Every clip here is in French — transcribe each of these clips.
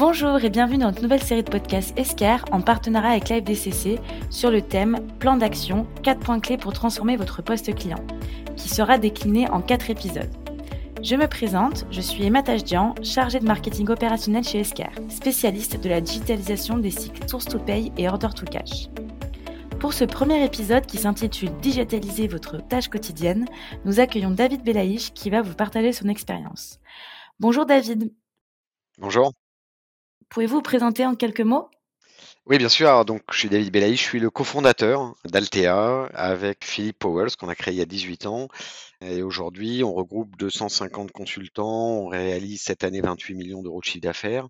Bonjour et bienvenue dans notre nouvelle série de podcasts Escar en partenariat avec l'AFDCC sur le thème Plan d'action, 4 points clés pour transformer votre poste client, qui sera décliné en 4 épisodes. Je me présente, je suis Emma Tajdian, chargée de marketing opérationnel chez Escar, spécialiste de la digitalisation des cycles source to pay et order to cash. Pour ce premier épisode qui s'intitule Digitaliser votre tâche quotidienne, nous accueillons David Belaïch qui va vous partager son expérience. Bonjour David. Bonjour. Pouvez-vous vous présenter en quelques mots? Oui, bien sûr. donc, je suis David Belaï, je suis le cofondateur d'Altea avec Philippe Powell, qu'on a créé il y a 18 ans. Et aujourd'hui, on regroupe 250 consultants, on réalise cette année 28 millions d'euros de chiffre d'affaires.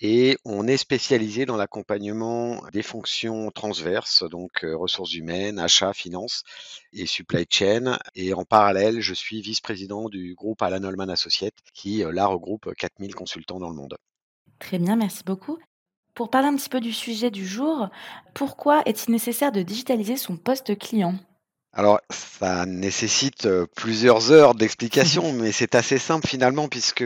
Et on est spécialisé dans l'accompagnement des fonctions transverses, donc euh, ressources humaines, achats, finances et supply chain. Et en parallèle, je suis vice-président du groupe Alan Holman Associates, qui euh, là regroupe 4000 consultants dans le monde. Très bien, merci beaucoup. Pour parler un petit peu du sujet du jour, pourquoi est-il nécessaire de digitaliser son poste client? Alors, ça nécessite plusieurs heures d'explication, mais c'est assez simple finalement, puisque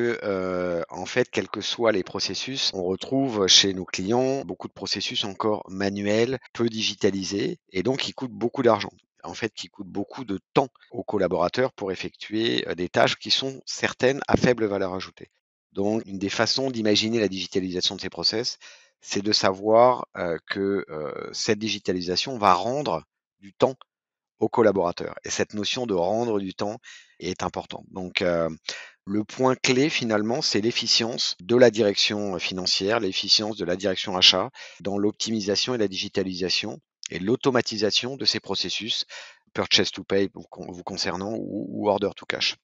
en fait, quels que soient les processus, on retrouve chez nos clients beaucoup de processus encore manuels, peu digitalisés, et donc qui coûtent beaucoup d'argent en fait, qui coûtent beaucoup de temps aux collaborateurs pour effectuer des tâches qui sont certaines à faible valeur ajoutée. Donc, une des façons d'imaginer la digitalisation de ces process, c'est de savoir que cette digitalisation va rendre du temps aux collaborateurs. Et cette notion de rendre du temps est importante. Donc, le point clé finalement, c'est l'efficience de la direction financière, l'efficience de la direction achat dans l'optimisation et la digitalisation et l'automatisation de ces processus, purchase to pay vous concernant ou order to cash.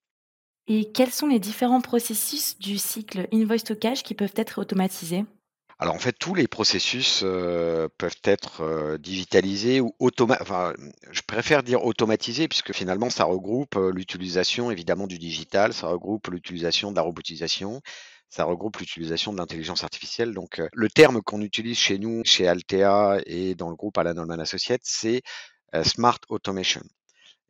Et quels sont les différents processus du cycle invoice to cash qui peuvent être automatisés? Alors en fait, tous les processus euh, peuvent être euh, digitalisés ou automatisés. Enfin, je préfère dire automatisés puisque finalement, ça regroupe euh, l'utilisation évidemment du digital, ça regroupe l'utilisation de la robotisation, ça regroupe l'utilisation de l'intelligence artificielle. Donc, le terme qu'on utilise chez nous, chez Altea et dans le groupe Alan Holman Associates, c'est Smart Automation.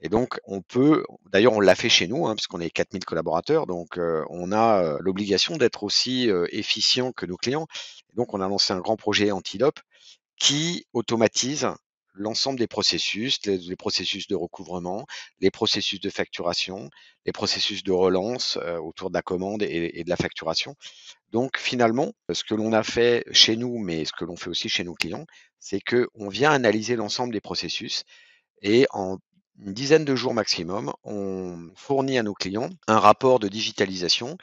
Et donc, on peut, d'ailleurs, on l'a fait chez nous, hein, puisqu'on est 4000 collaborateurs, donc euh, on a euh, l'obligation d'être aussi euh, efficient que nos clients. Donc, on a lancé un grand projet Antilope qui automatise l'ensemble des processus, les, processus de recouvrement, les processus de facturation, les processus de relance autour de la commande et, et, de la facturation. Donc, finalement, ce que l'on a fait chez nous, mais ce que l'on fait aussi chez nos clients, c'est que on vient analyser l'ensemble des processus et en une dizaine de jours maximum, on fournit à nos clients un rapport de digitalisation,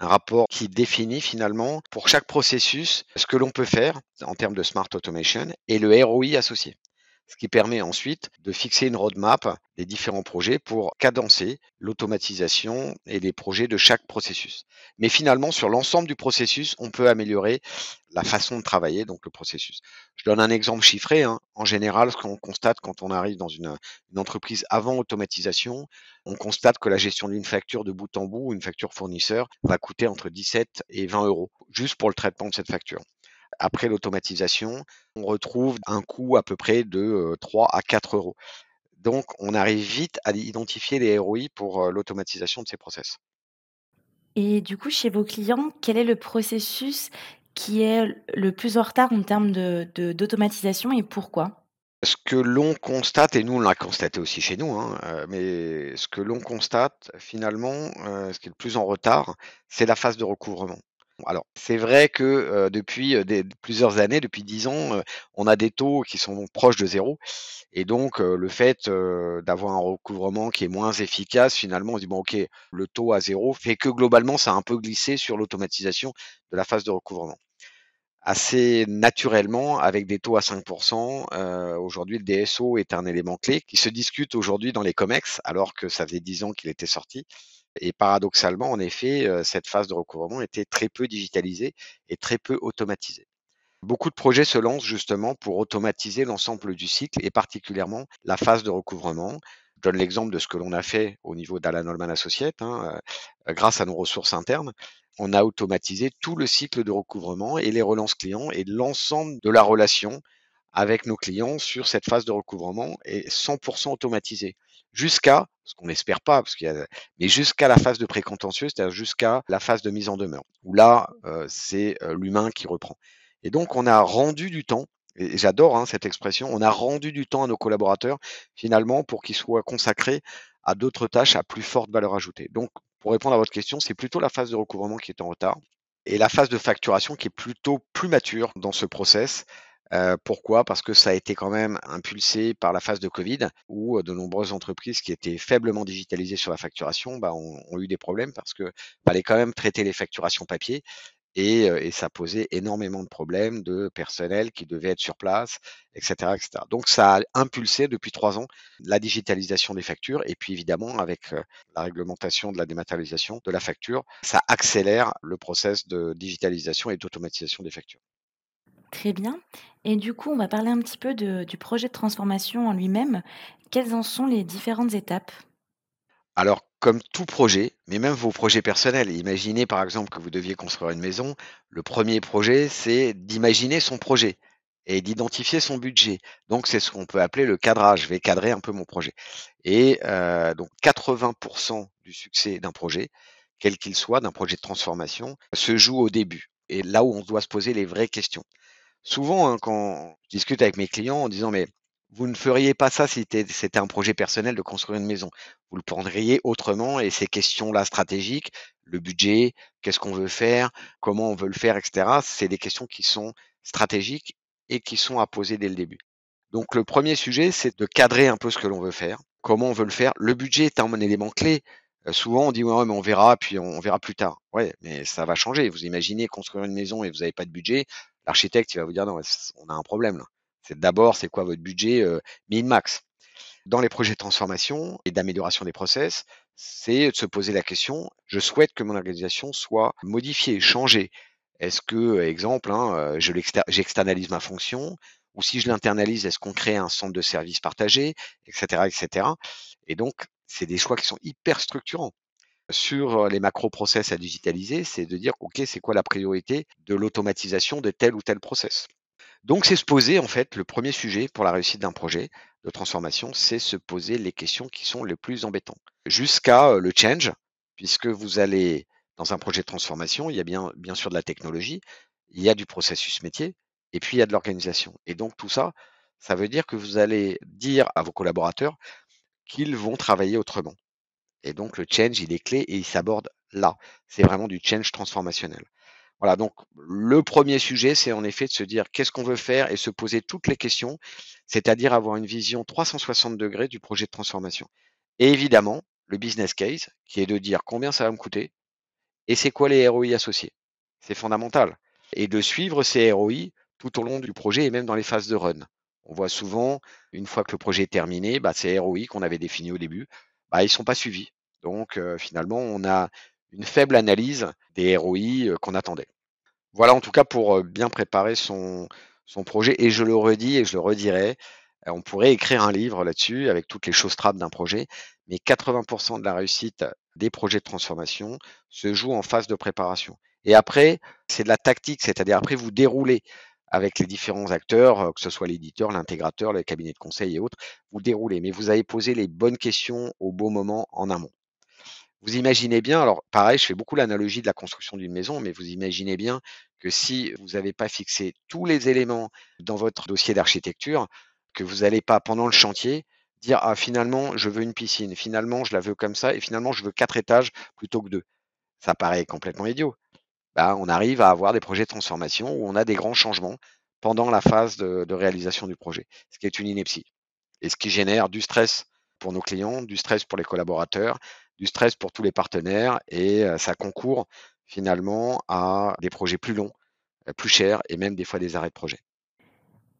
un rapport qui définit finalement pour chaque processus ce que l'on peut faire en termes de smart automation et le ROI associé ce qui permet ensuite de fixer une roadmap des différents projets pour cadencer l'automatisation et les projets de chaque processus. Mais finalement, sur l'ensemble du processus, on peut améliorer la façon de travailler, donc le processus. Je donne un exemple chiffré. Hein. En général, ce qu'on constate quand on arrive dans une, une, entreprise avant automatisation, on constate que la gestion d'une facture de bout en bout, une facture fournisseur, va coûter entre 17 et 20 euros, juste pour le traitement de cette facture. Après l'automatisation, on retrouve un coût à peu près de 3 à 4 euros. Donc, on arrive vite à identifier les ROI pour l'automatisation de ces process. Et du coup, chez vos clients, quel est le processus qui est le plus en retard en termes d'automatisation de, et pourquoi? Ce que l'on constate, et nous on l'a constaté aussi chez nous, hein, mais ce que l'on constate finalement, ce qui est le plus en retard, c'est la phase de recouvrement. Alors, c'est vrai que depuis plusieurs années, depuis dix ans, on a des taux qui sont proches de zéro. Et donc, le fait d'avoir un recouvrement qui est moins efficace, finalement, on dit, bon, OK, le taux à zéro fait que globalement, ça a un peu glissé sur l'automatisation de la phase de recouvrement. Assez naturellement, avec des taux à 5%, aujourd'hui, le DSO est un élément clé qui se discute aujourd'hui dans les COMEX, alors que ça faisait dix ans qu'il était sorti. Et paradoxalement, en effet, cette phase de recouvrement était très peu digitalisée et très peu automatisée. Beaucoup de projets se lancent justement pour automatiser l'ensemble du cycle et particulièrement la phase de recouvrement. Je donne l'exemple de ce que l'on a fait au niveau d'Alan Holman Associates. Hein, grâce à nos ressources internes, on a automatisé tout le cycle de recouvrement et les relances clients et l'ensemble de la relation avec nos clients sur cette phase de recouvrement est 100% automatisée. jusqu'à, ce qu'on n'espère pas, parce qu'il y a, mais jusqu'à la phase de précontentieux, c'est-à-dire jusqu'à la phase de mise en demeure, où là, euh, c'est euh, l'humain qui reprend. Et donc, on a rendu du temps, j'adore hein, cette expression, on a rendu du temps à nos collaborateurs, finalement, pour qu'ils soient consacrés à d'autres tâches à plus forte valeur ajoutée. Donc, pour répondre à votre question, c'est plutôt la phase de recouvrement qui est en retard et la phase de facturation qui est plutôt plus mature dans ce process. Euh, pourquoi? Parce que ça a été quand même impulsé par la phase de Covid, où euh, de nombreuses entreprises qui étaient faiblement digitalisées sur la facturation bah, ont, ont, eu des problèmes parce que fallait quand même traiter les facturations papier et, ça posait énormément de problèmes de personnel qui devait être sur place, etc., etc. Donc ça a impulsé depuis trois ans la digitalisation des factures et puis évidemment avec la réglementation de la dématérialisation de la facture, ça accélère le process de digitalisation et d'automatisation des factures. Très bien. Et du coup, on va parler un petit peu de, du projet de transformation en lui-même. Quelles en sont les différentes étapes? Alors, comme tout projet, mais même vos projets personnels, imaginez par exemple que vous deviez construire une maison. Le premier projet, c'est d'imaginer son projet et d'identifier son budget. Donc, c'est ce qu'on peut appeler le cadrage. Je vais cadrer un peu mon projet. Et euh, donc, 80% du succès d'un projet, quel qu'il soit, d'un projet de transformation, se joue au début. Et là où on doit se poser les vraies questions. Souvent, hein, quand je discute avec mes clients en disant, mais vous ne feriez pas ça si c'était un projet personnel de construire une maison. Vous le prendriez autrement et ces questions-là stratégiques, le budget, qu'est-ce qu'on veut faire, comment on veut le faire, etc., c'est des questions qui sont stratégiques et qui sont à poser dès le début. Donc le premier sujet, c'est de cadrer un peu ce que l'on veut faire, comment on veut le faire. Le budget est un élément clé. Euh, souvent, on dit ouais, mais on verra, puis on, verra plus tard. Ouais, mais ça va changer. Vous imaginez construire une maison et vous n'avez pas de budget, l'architecte il va vous dire non, on a un problème là. C'est d'abord, c'est quoi votre budget euh, min-max? Dans les projets de transformation et d'amélioration des process, c'est de se poser la question, je souhaite que mon organisation soit modifiée, changée. Est-ce que, exemple, hein, euh, j'externalise ma fonction? Ou si je l'internalise, est-ce qu'on crée un centre de services partagé, etc., etc. Et donc, c'est des choix qui sont hyper structurants. Sur les macro-process à digitaliser, c'est de dire, OK, c'est quoi la priorité de l'automatisation de tel ou tel process? Donc, c'est se poser, en fait, le premier sujet pour la réussite d'un projet de transformation, c'est se poser les questions qui sont les plus embêtantes. Jusqu'à le change, puisque vous allez, dans un projet de transformation, il y a bien, bien sûr de la technologie, il y a du processus métier, et puis il y a de l'organisation. Et donc, tout ça, ça veut dire que vous allez dire à vos collaborateurs qu'ils vont travailler autrement. Et donc, le change, il est clé et il s'aborde là. C'est vraiment du change transformationnel. Voilà, donc le premier sujet, c'est en effet de se dire qu'est-ce qu'on veut faire et se poser toutes les questions, c'est-à-dire avoir une vision 360 degrés du projet de transformation. Et évidemment, le business case, qui est de dire combien ça va me coûter et c'est quoi les ROI associés. C'est fondamental. Et de suivre ces ROI tout au long du projet et même dans les phases de run. On voit souvent, une fois que le projet est terminé, bah, ces ROI qu'on avait définis au début, bah, ils ne sont pas suivis. Donc euh, finalement, on a une faible analyse des ROI euh, qu'on attendait. Voilà en tout cas pour euh, bien préparer son, projet. Et je le redis et je le redirai, euh, on pourrait écrire un livre là-dessus avec toutes les choses trappes d'un projet, mais 80% de la réussite des projets de transformation se joue en phase de préparation. Et après, c'est de la tactique, c'est-à-dire après vous déroulez avec les différents acteurs, que ce soit l'éditeur, l'intégrateur, le cabinet de conseil et autres, vous déroulez, mais vous avez posé les bonnes questions au bon moment en amont. Vous imaginez bien, alors pareil, je fais beaucoup l'analogie de la construction d'une maison, mais vous imaginez bien que si vous n'avez pas fixé tous les éléments dans votre dossier d'architecture, que vous n'allez pas pendant le chantier dire ah finalement je veux une piscine, finalement je la veux comme ça et finalement je veux quatre étages plutôt que deux. Ça paraît complètement idiot. Bah, on arrive à avoir des projets de transformation où on a des grands changements pendant la phase de, de réalisation du projet, ce qui est une ineptie et ce qui génère du stress pour nos clients, du stress pour les collaborateurs, du stress pour tous les partenaires et ça concourt finalement à des projets plus longs, plus chers et même des fois des arrêts de projet.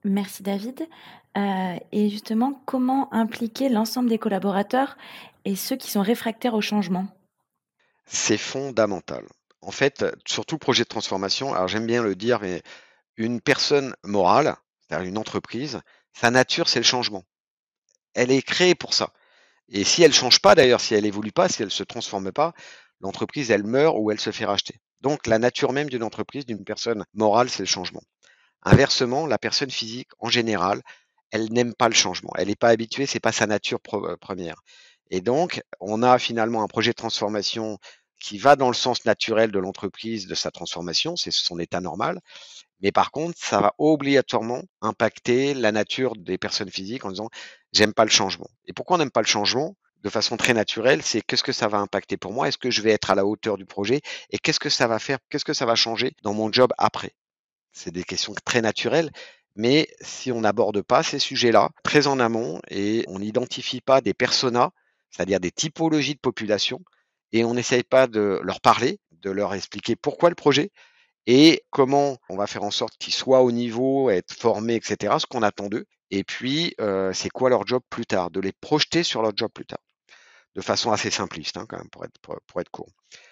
Merci David. et justement, comment impliquer l'ensemble des collaborateurs et ceux qui sont réfractaires au changement? C'est fondamental. En fait, sur tout projet de transformation, alors j'aime bien le dire, mais une personne morale, c'est-à-dire une entreprise, sa nature, c'est le changement. Elle est créée pour ça. Et si elle change pas, d'ailleurs, si elle évolue pas, si elle se transforme pas, l'entreprise, elle meurt ou elle se fait racheter. Donc, la nature même d'une entreprise, d'une personne morale, c'est le changement. Inversement, la personne physique, en général, elle n'aime pas le changement. Elle n'est pas habituée, c'est pas sa nature première. Et donc, on a finalement un projet de transformation qui va dans le sens naturel de l'entreprise, de sa transformation, c'est son état normal. Mais par contre, ça va obligatoirement impacter la nature des personnes physiques en disant j'aime pas le changement. Et pourquoi on n'aime pas le changement? De façon très naturelle, c'est qu'est-ce que ça va impacter pour moi? Est-ce que je vais être à la hauteur du projet? Et qu'est-ce que ça va faire? Qu'est-ce que ça va changer dans mon job après? C'est des questions très naturelles. Mais si on n'aborde pas ces sujets-là très en amont et on n'identifie pas des personas, c'est-à-dire des typologies de population, et on n'essaye pas de leur parler, de leur expliquer pourquoi le projet et comment on va faire en sorte qu'ils soient au niveau, être formés, etc., ce qu'on attend d'eux. Et puis, euh, c'est quoi leur job plus tard, de les projeter sur leur job plus tard, de façon assez simpliste, hein, quand même, pour être, pour, être court.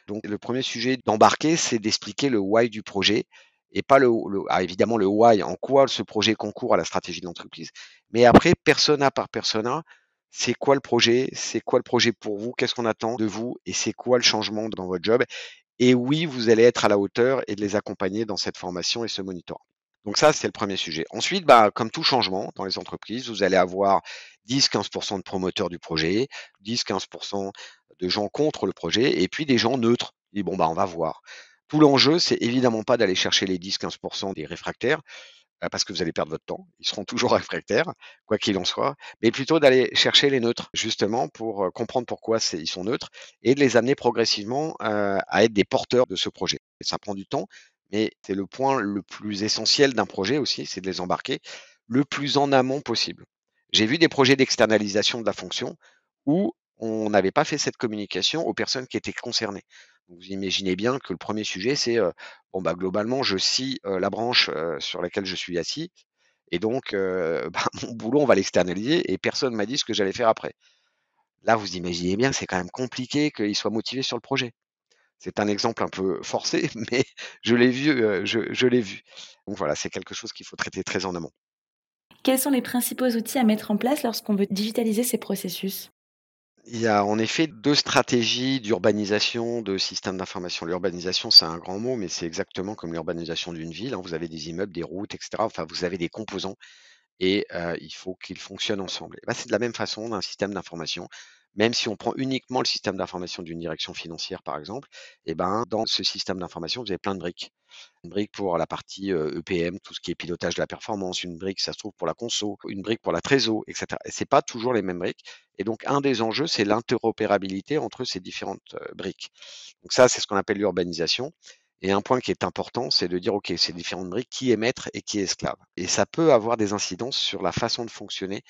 Donc, le premier sujet d'embarquer, c'est d'expliquer le why du projet et pas le, ah, évidemment le why, en quoi ce projet concourt à la stratégie de l'entreprise. Mais après, persona par persona, c'est quoi le projet, c'est quoi le projet pour vous, qu'est-ce qu'on attend de vous? Et c'est quoi le changement dans votre job? Et oui, vous allez être à la hauteur et de les accompagner dans cette formation et ce monitoring. Donc ça, c'est le premier sujet. Ensuite, bah, comme tout changement dans les entreprises, vous allez avoir 10-15% de promoteurs du projet, 10-15% de gens contre le projet, et puis des gens neutres. Et bon, bah, on va voir. Tout l'enjeu, c'est évidemment pas d'aller chercher les 10-15% des réfractaires, parce que vous allez perdre votre temps. Ils seront toujours réfractaires, quoi qu'il en soit, mais plutôt d'aller chercher les neutres, justement, pour comprendre pourquoi ils sont neutres et de les amener progressivement à être des porteurs de ce projet. ça prend du temps, mais c'est le point le plus essentiel d'un projet aussi, c'est de les embarquer le plus en amont possible. J'ai vu des projets d'externalisation de la fonction où on n'avait pas fait cette communication aux personnes qui étaient concernées. Vous imaginez bien que le premier sujet, c'est bon bah globalement, je scie la branche sur laquelle je suis assis, et donc bah, mon boulot, on va l'externaliser, et personne m'a dit ce que j'allais faire après. Là, vous imaginez bien que c'est quand même compliqué qu'il soit motivé sur le projet. C'est un exemple un peu forcé, mais je l'ai vu, je, je l'ai vu. Donc voilà, c'est quelque chose qu'il faut traiter très en amont. Quels sont les principaux outils à mettre en place lorsqu'on veut digitaliser ces processus? Il y a en effet deux stratégies d'urbanisation de systèmes d'information. L'urbanisation, c'est un grand mot, mais c'est exactement comme l'urbanisation d'une ville. Hein. Vous avez des immeubles, des routes, etc. Enfin, vous avez des composants et euh, il faut qu'ils fonctionnent ensemble. Ben, c'est de la même façon d'un système d'information. Même si on prend uniquement le système d'information d'une direction financière, par exemple, et ben, dans ce système d'information, vous avez plein de briques. Une brique pour la partie EPM, tout ce qui est pilotage de la performance, une brique, ça se trouve pour la conso, une brique pour la trésor, etc. Et c'est pas toujours les mêmes briques. Et donc, un des enjeux, c'est l'interopérabilité entre ces différentes briques. Donc ça, c'est ce qu'on appelle l'urbanisation. Et un point qui est important, c'est de dire, OK, ces différentes briques, qui est maître et qui est esclave? Et ça peut avoir des incidences sur la façon de fonctionner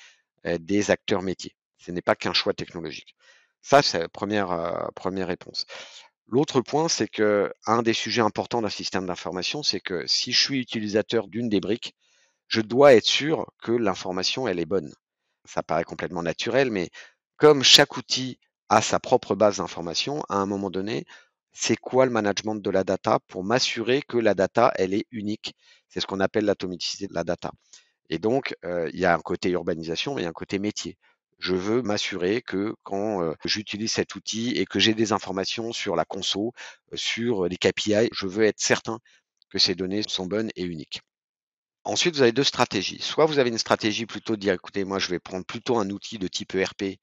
des acteurs métiers. Ce n'est pas qu'un choix technologique. Ça, c'est la première, première réponse. L'autre point, c'est que un des sujets importants d'un système d'information, c'est que si je suis utilisateur d'une des briques, je dois être sûr que l'information, elle est bonne. Ça paraît complètement naturel, mais comme chaque outil a sa propre base d'information, à un moment donné, c'est quoi le management de la data pour m'assurer que la data, elle est unique? C'est ce qu'on appelle l'atomicité de la data. Et donc, il y a un côté urbanisation, mais il y a un côté métier je veux m'assurer que quand j'utilise cet outil et que j'ai des informations sur la conso, sur les KPI, je veux être certain que ces données sont bonnes et uniques. Ensuite, vous avez deux stratégies. Soit vous avez une stratégie plutôt de dire, écoutez, moi, je vais prendre plutôt un outil de type ERP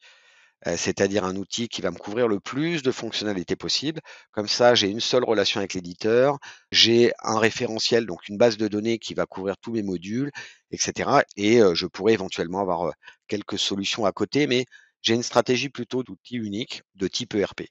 euh, c'est-à-dire un outil qui va me couvrir le plus de fonctionnalités possibles. Comme ça, j'ai une seule relation avec l'éditeur, j'ai un référentiel, donc une base de données qui va couvrir tous mes modules, etc. Et euh, je pourrais éventuellement avoir euh, quelques solutions à côté, mais j'ai une stratégie plutôt d'outils uniques de type ERP.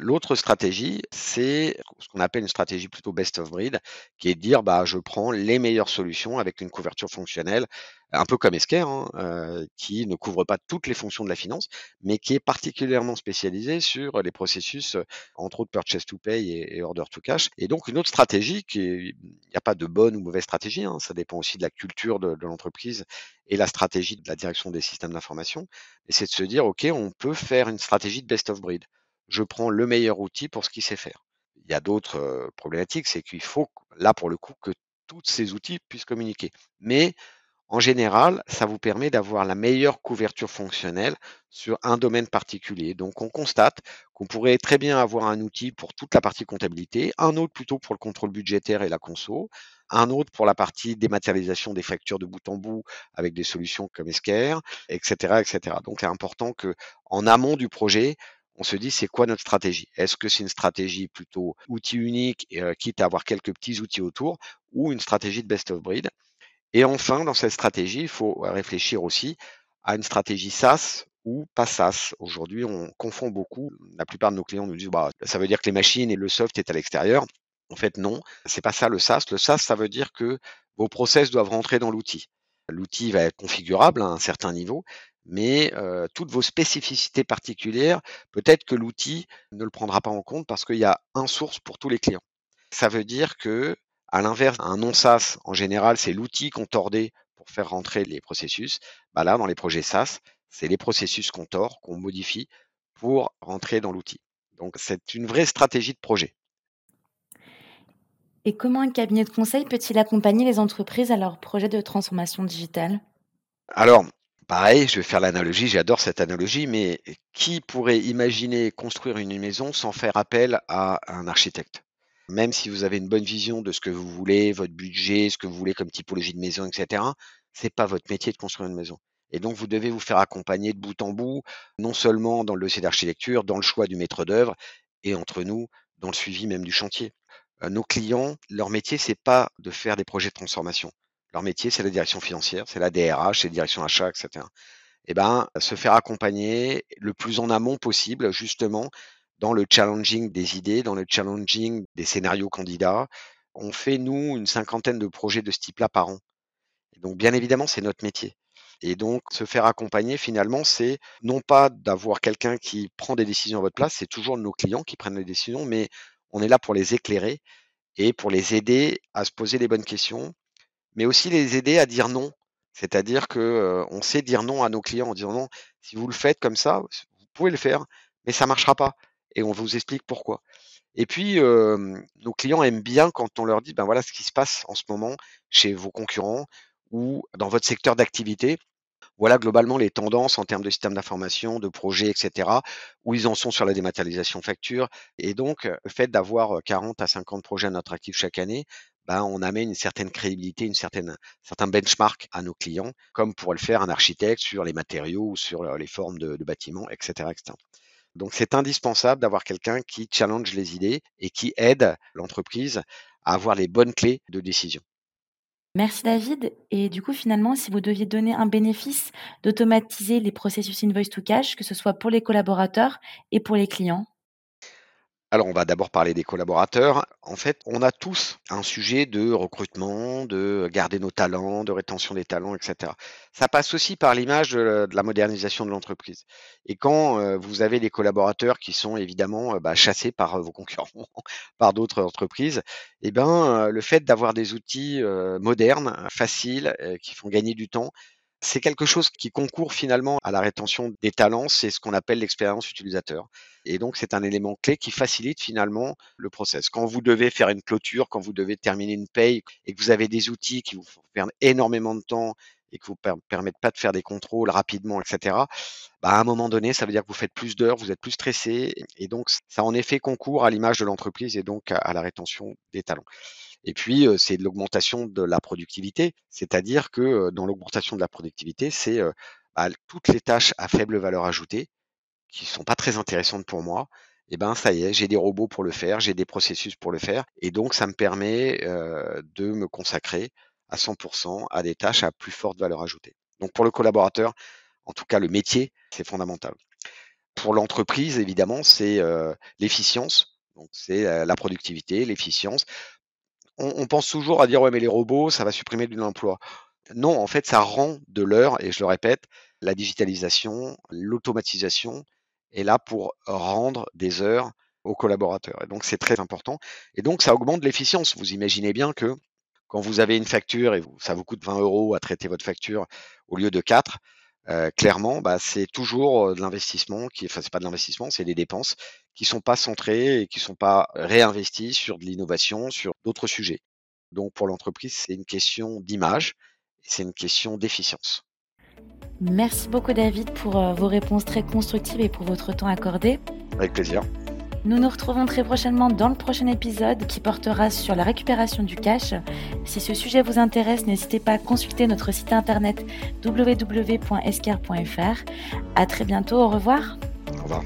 L'autre stratégie, c'est ce qu'on appelle une stratégie plutôt best of breed, qui est de dire bah, je prends les meilleures solutions avec une couverture fonctionnelle, un peu comme Esker, hein, euh, qui ne couvre pas toutes les fonctions de la finance, mais qui est particulièrement spécialisé sur les processus, entre autres purchase to pay et, order to cash. Et donc une autre stratégie, il n'y a pas de bonne ou mauvaise stratégie, hein, ça dépend aussi de la culture de, de l'entreprise et la stratégie de la direction des systèmes d'information, et c'est de se dire, OK, on peut faire une stratégie de best of breed je prends le meilleur outil pour ce qu'il sait faire. Il y a d'autres problématiques, c'est qu'il faut, là pour le coup, que tous ces outils puissent communiquer. Mais en général, ça vous permet d'avoir la meilleure couverture fonctionnelle sur un domaine particulier. Donc, on constate qu'on pourrait très bien avoir un outil pour toute la partie comptabilité, un autre plutôt pour le contrôle budgétaire et la conso, un autre pour la partie dématérialisation des factures de bout en bout avec des solutions comme Esquire, etc., etc. Donc, c'est important que en amont du projet, on se dit c'est quoi notre stratégie? Est-ce que c'est une stratégie plutôt outil unique, euh, quitte à avoir quelques petits outils autour, ou une stratégie de best of breed? Et enfin, dans cette stratégie, il faut réfléchir aussi à une stratégie SaaS ou pas SaaS. Aujourd'hui, on confond beaucoup. La plupart de nos clients nous disent bah, ça veut dire que les machines et le soft est à l'extérieur. En fait, non, c'est pas ça le SaaS. Le SaaS, ça veut dire que vos process doivent rentrer dans l'outil. L'outil va être configurable à un certain niveau, mais euh, toutes vos spécificités particulières, peut-être que l'outil ne le prendra pas en compte parce qu'il y a un source pour tous les clients. Ça veut dire que, à l'inverse, un non SaaS, en général, c'est l'outil qu'on tordait pour faire rentrer les processus. Bah là, dans les projets SaaS, c'est les processus qu'on tord, qu'on modifie pour rentrer dans l'outil. Donc, c'est une vraie stratégie de projet. Et comment un cabinet de conseil peut-il accompagner les entreprises à leur projet de transformation digitale? Alors, pareil, je vais faire l'analogie, j'adore cette analogie, mais qui pourrait imaginer construire une maison sans faire appel à un architecte? Même si vous avez une bonne vision de ce que vous voulez, votre budget, ce que vous voulez comme typologie de maison, etc., c'est pas votre métier de construire une maison. Et donc, vous devez vous faire accompagner de bout en bout, non seulement dans le dossier d'architecture, dans le choix du maître d'œuvre, et entre nous, dans le suivi même du chantier nos clients, leur métier, c'est pas de faire des projets de transformation. Leur métier, c'est la direction financière, c'est la DRH, c'est la direction achat, etc. Eh ben, se faire accompagner le plus en amont possible, justement, dans le challenging des idées, dans le challenging des scénarios candidats. On fait, nous, une cinquantaine de projets de ce type-là par an. donc, bien évidemment, c'est notre métier. Et donc, se faire accompagner, finalement, c'est non pas d'avoir quelqu'un qui prend des décisions à votre place, c'est toujours nos clients qui prennent les décisions, mais on est là pour les éclairer et pour les aider à se poser les bonnes questions, mais aussi les aider à dire non. C'est-à-dire que on sait dire non à nos clients en disant non, si vous le faites comme ça, vous pouvez le faire, mais ça marchera pas. Et on vous explique pourquoi. Et puis, nos clients aiment bien quand on leur dit, ben voilà ce qui se passe en ce moment chez vos concurrents ou dans votre secteur d'activité. Voilà globalement les tendances en termes de système d'information, de projets, etc., où ils en sont sur la dématérialisation facture. Et donc, le fait d'avoir 40 à 50 projets à notre actif chaque année, ben, on amène une certaine crédibilité, une certaine, certain benchmark à nos clients, comme pourrait le faire un architecte sur les matériaux ou sur les formes de, de bâtiments, etc., etc. Donc, c'est indispensable d'avoir quelqu'un qui challenge les idées et qui aide l'entreprise à avoir les bonnes clés de décision. Merci David. Et du coup, finalement, si vous deviez donner un bénéfice d'automatiser les processus invoice to cash, que ce soit pour les collaborateurs et pour les clients? Alors, on va d'abord parler des collaborateurs. En fait, on a tous un sujet de recrutement, de garder nos talents, de rétention des talents, etc. Ça passe aussi par l'image de la modernisation de l'entreprise. Et quand euh, vous avez des collaborateurs qui sont évidemment euh, bah, chassés par euh, vos concurrents, par d'autres entreprises, eh ben, le fait d'avoir des outils modernes, faciles, qui font gagner du temps, c'est quelque chose qui concourt finalement à la rétention des talents, c'est ce qu'on appelle l'expérience utilisateur. Et donc, c'est un élément clé qui facilite finalement le process. Quand vous devez faire une clôture, quand vous devez terminer une paye et que vous avez des outils qui vous perdre énormément de temps et qui vous permettent pas de faire des contrôles rapidement, etc. Bah, à un moment donné, ça veut dire que vous faites plus d'heures, vous êtes plus stressé, et donc ça en effet concourt à l'image de l'entreprise et donc à la rétention des talents. Et puis, c'est de l'augmentation de la productivité, c'est-à-dire que dans l'augmentation de la productivité, c'est bah, toutes les tâches à faible valeur ajoutée qui sont pas très intéressantes pour moi. Et eh ben ça y est, j'ai des robots pour le faire, j'ai des processus pour le faire, et donc ça me permet de me consacrer à 100% à des tâches à plus forte valeur ajoutée. Donc pour le collaborateur, en tout cas le métier, c'est fondamental. Pour l'entreprise, évidemment, c'est l'efficience, donc c'est la productivité, l'efficience on, pense toujours à dire ouais mais les robots ça va supprimer de l'emploi. Non, en fait ça rend de l'heure et je le répète, la digitalisation, l'automatisation est là pour rendre des heures aux collaborateurs. Et donc c'est très important. Et donc ça augmente l'efficience. Vous imaginez bien que quand vous avez une facture et ça vous coûte 20 euros à traiter votre facture au lieu de 4, euh, clairement, bah, c'est toujours euh, de l'investissement qui, enfin, c'est pas de l'investissement, c'est des dépenses qui sont pas centrées et qui sont pas réinvesties sur de l'innovation, sur d'autres sujets. Donc, pour l'entreprise, c'est une question d'image, c'est une question d'efficience. Merci beaucoup, David, pour euh, vos réponses très constructives et pour votre temps accordé. Avec plaisir. Nous nous retrouvons très prochainement dans le prochain épisode qui portera sur la récupération du cash. Si ce sujet vous intéresse, n'hésitez pas à consulter notre site internet www.escar.fr. À très bientôt, au revoir. Au revoir.